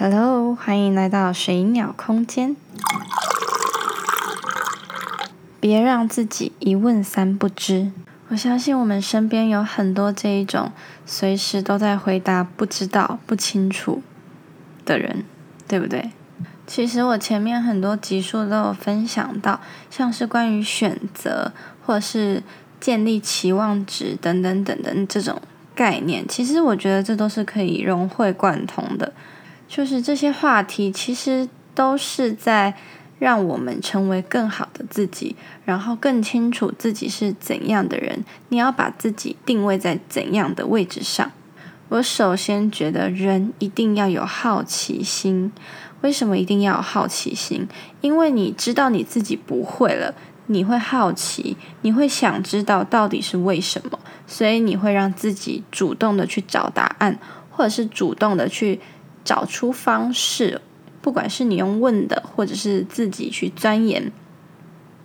Hello，欢迎来到水鸟空间。别让自己一问三不知。我相信我们身边有很多这一种随时都在回答不知道、不清楚的人，对不对？其实我前面很多集数都有分享到，像是关于选择或是建立期望值等等等等这种概念，其实我觉得这都是可以融会贯通的。就是这些话题，其实都是在让我们成为更好的自己，然后更清楚自己是怎样的人。你要把自己定位在怎样的位置上？我首先觉得人一定要有好奇心。为什么一定要有好奇心？因为你知道你自己不会了，你会好奇，你会想知道到底是为什么，所以你会让自己主动的去找答案，或者是主动的去。找出方式，不管是你用问的，或者是自己去钻研，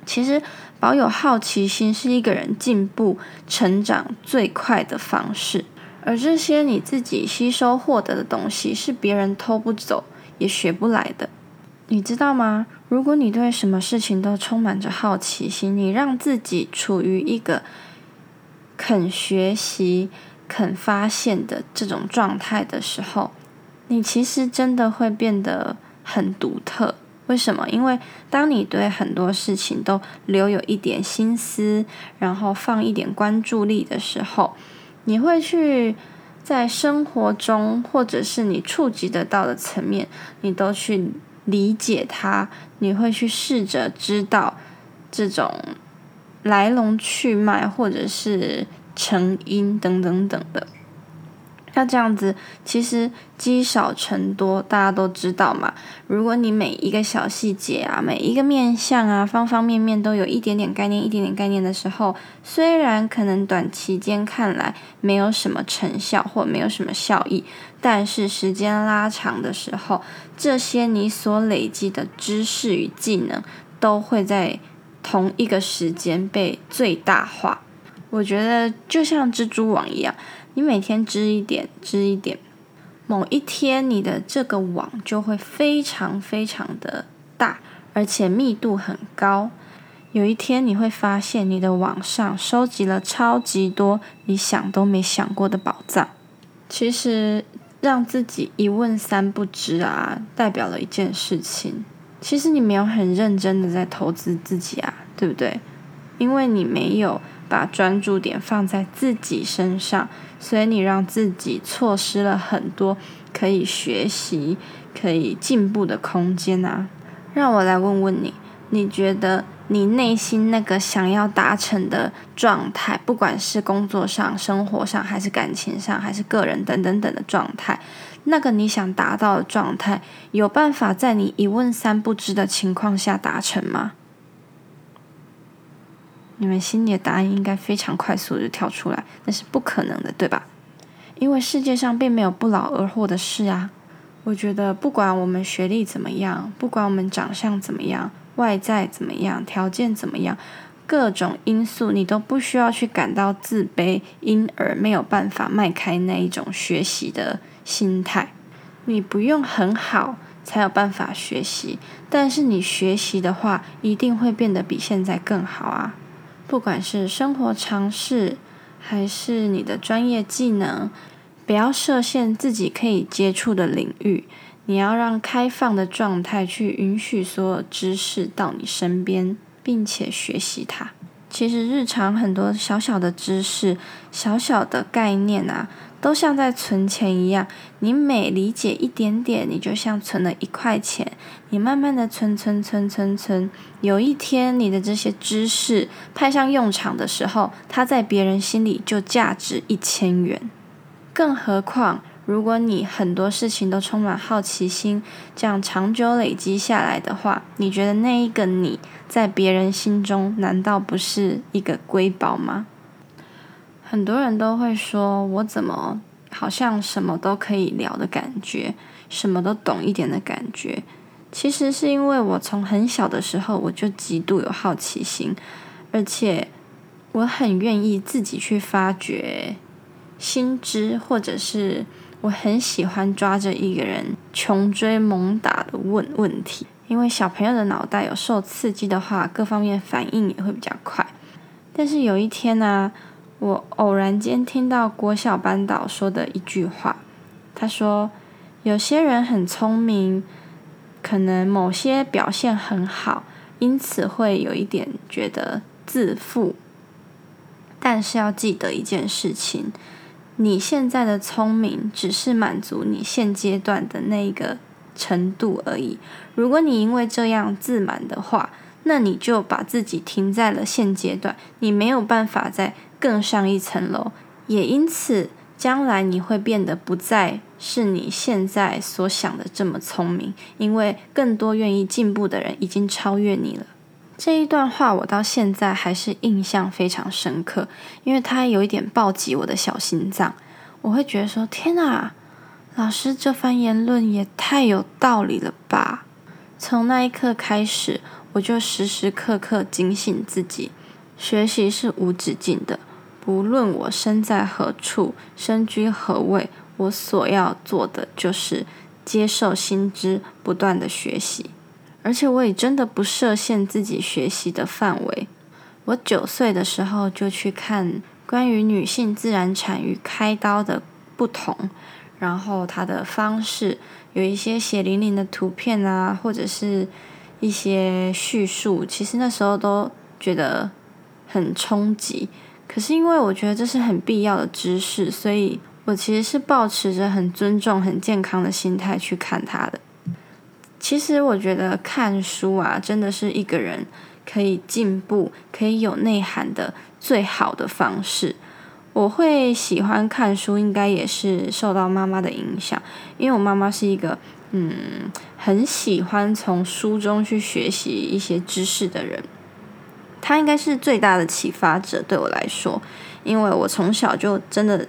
其实保有好奇心是一个人进步、成长最快的方式。而这些你自己吸收获得的东西，是别人偷不走也学不来的。你知道吗？如果你对什么事情都充满着好奇心，你让自己处于一个肯学习、肯发现的这种状态的时候。你其实真的会变得很独特，为什么？因为当你对很多事情都留有一点心思，然后放一点关注力的时候，你会去在生活中或者是你触及得到的层面，你都去理解它，你会去试着知道这种来龙去脉，或者是成因等等等的。那这样子，其实积少成多，大家都知道嘛。如果你每一个小细节啊，每一个面相啊，方方面面都有一点点概念，一点点概念的时候，虽然可能短期间看来没有什么成效或没有什么效益，但是时间拉长的时候，这些你所累积的知识与技能，都会在同一个时间被最大化。我觉得就像蜘蛛网一样。你每天织一点，织一点，某一天你的这个网就会非常非常的大，而且密度很高。有一天你会发现，你的网上收集了超级多你想都没想过的宝藏。其实让自己一问三不知啊，代表了一件事情。其实你没有很认真的在投资自己啊，对不对？因为你没有。把专注点放在自己身上，所以你让自己错失了很多可以学习、可以进步的空间啊！让我来问问你，你觉得你内心那个想要达成的状态，不管是工作上、生活上，还是感情上，还是个人等等等的状态，那个你想达到的状态，有办法在你一问三不知的情况下达成吗？你们心里的答案应该非常快速的跳出来，那是不可能的，对吧？因为世界上并没有不劳而获的事啊。我觉得不管我们学历怎么样，不管我们长相怎么样，外在怎么样，条件怎么样，各种因素你都不需要去感到自卑，因而没有办法迈开那一种学习的心态。你不用很好才有办法学习，但是你学习的话，一定会变得比现在更好啊。不管是生活常识，还是你的专业技能，不要设限自己可以接触的领域。你要让开放的状态去允许所有知识到你身边，并且学习它。其实日常很多小小的知识、小小的概念啊。都像在存钱一样，你每理解一点点，你就像存了一块钱。你慢慢的存存存存存，有一天你的这些知识派上用场的时候，它在别人心里就价值一千元。更何况，如果你很多事情都充满好奇心，这样长久累积下来的话，你觉得那一个你在别人心中难道不是一个瑰宝吗？很多人都会说，我怎么好像什么都可以聊的感觉，什么都懂一点的感觉。其实是因为我从很小的时候我就极度有好奇心，而且我很愿意自己去发掘新知，或者是我很喜欢抓着一个人穷追猛打的问问题，因为小朋友的脑袋有受刺激的话，各方面反应也会比较快。但是有一天呢，我偶然间听到国小班导说的一句话，他说：“有些人很聪明，可能某些表现很好，因此会有一点觉得自负。但是要记得一件事情。”你现在的聪明只是满足你现阶段的那个程度而已。如果你因为这样自满的话，那你就把自己停在了现阶段，你没有办法再更上一层楼。也因此，将来你会变得不再是你现在所想的这么聪明，因为更多愿意进步的人已经超越你了。这一段话我到现在还是印象非常深刻，因为它有一点暴击我的小心脏。我会觉得说：“天哪，老师这番言论也太有道理了吧！”从那一刻开始，我就时时刻刻警醒自己：学习是无止境的，不论我身在何处、身居何位，我所要做的就是接受新知，不断的学习。而且我也真的不设限自己学习的范围。我九岁的时候就去看关于女性自然产与开刀的不同，然后它的方式有一些血淋淋的图片啊，或者是一些叙述，其实那时候都觉得很冲击。可是因为我觉得这是很必要的知识，所以我其实是保持着很尊重、很健康的心态去看它的。其实我觉得看书啊，真的是一个人可以进步、可以有内涵的最好的方式。我会喜欢看书，应该也是受到妈妈的影响，因为我妈妈是一个嗯很喜欢从书中去学习一些知识的人。她应该是最大的启发者对我来说，因为我从小就真的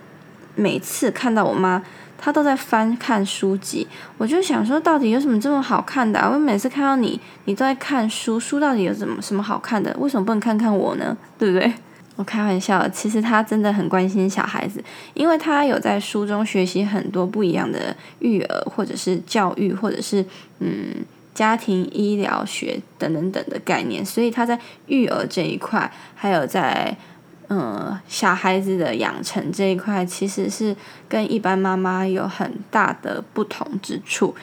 每次看到我妈。他都在翻看书籍，我就想说，到底有什么这么好看的？我每次看到你，你都在看书，书到底有什么什么好看的？为什么不能看看我呢？对不对？我开玩笑，其实他真的很关心小孩子，因为他有在书中学习很多不一样的育儿，或者是教育，或者是嗯家庭医疗学等等等的概念，所以他在育儿这一块，还有在。嗯，小孩子的养成这一块其实是跟一般妈妈有很大的不同之处，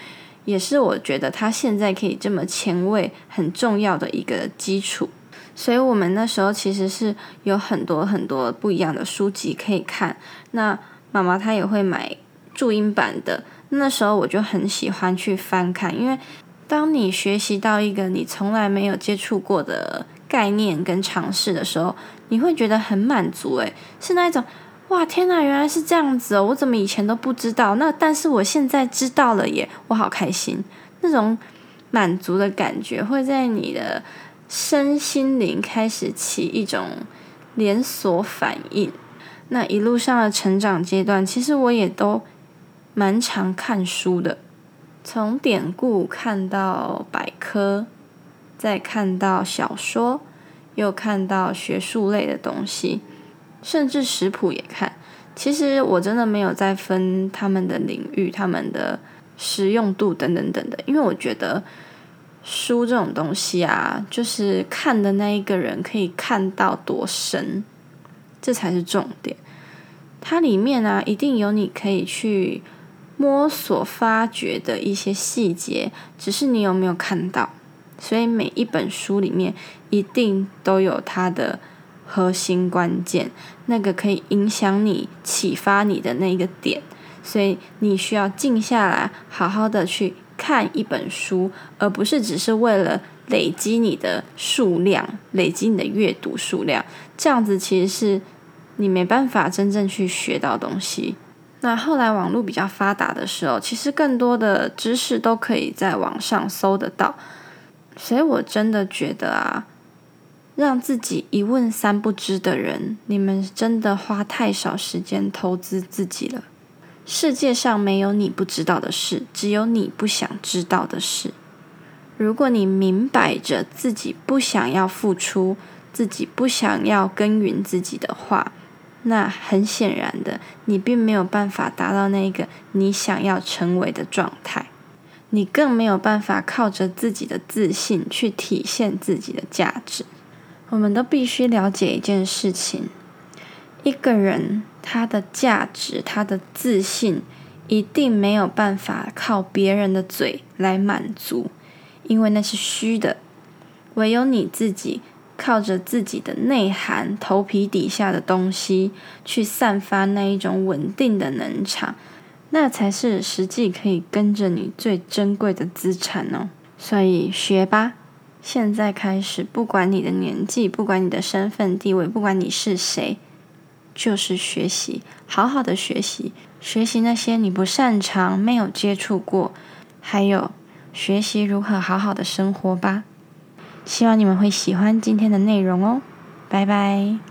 也是我觉得他现在可以这么前卫很重要的一个基础。所以我们那时候其实是有很多很多不一样的书籍可以看。那妈妈她也会买注音版的，那时候我就很喜欢去翻看，因为当你学习到一个你从来没有接触过的。概念跟尝试的时候，你会觉得很满足，诶，是那一种，哇，天哪，原来是这样子哦，我怎么以前都不知道？那但是我现在知道了耶，我好开心，那种满足的感觉会在你的身心灵开始起一种连锁反应。那一路上的成长阶段，其实我也都蛮常看书的，从典故看到百科。再看到小说，又看到学术类的东西，甚至食谱也看。其实我真的没有在分他们的领域、他们的实用度等等等的，因为我觉得书这种东西啊，就是看的那一个人可以看到多深，这才是重点。它里面啊，一定有你可以去摸索、发掘的一些细节，只是你有没有看到。所以每一本书里面一定都有它的核心关键，那个可以影响你、启发你的那个点。所以你需要静下来，好好的去看一本书，而不是只是为了累积你的数量、累积你的阅读数量。这样子其实是你没办法真正去学到东西。那后来网络比较发达的时候，其实更多的知识都可以在网上搜得到。所以我真的觉得啊，让自己一问三不知的人，你们真的花太少时间投资自己了。世界上没有你不知道的事，只有你不想知道的事。如果你明摆着自己不想要付出，自己不想要耕耘自己的话，那很显然的，你并没有办法达到那个你想要成为的状态，你更没有办法靠着自己的自信去体现自己的价值。我们都必须了解一件事情：一个人他的价值、他的自信，一定没有办法靠别人的嘴来满足，因为那是虚的。唯有你自己。靠着自己的内涵、头皮底下的东西去散发那一种稳定的能场，那才是实际可以跟着你最珍贵的资产哦。所以学吧，现在开始，不管你的年纪，不管你的身份地位，不管你是谁，就是学习，好好的学习，学习那些你不擅长、没有接触过，还有学习如何好好的生活吧。希望你们会喜欢今天的内容哦，拜拜。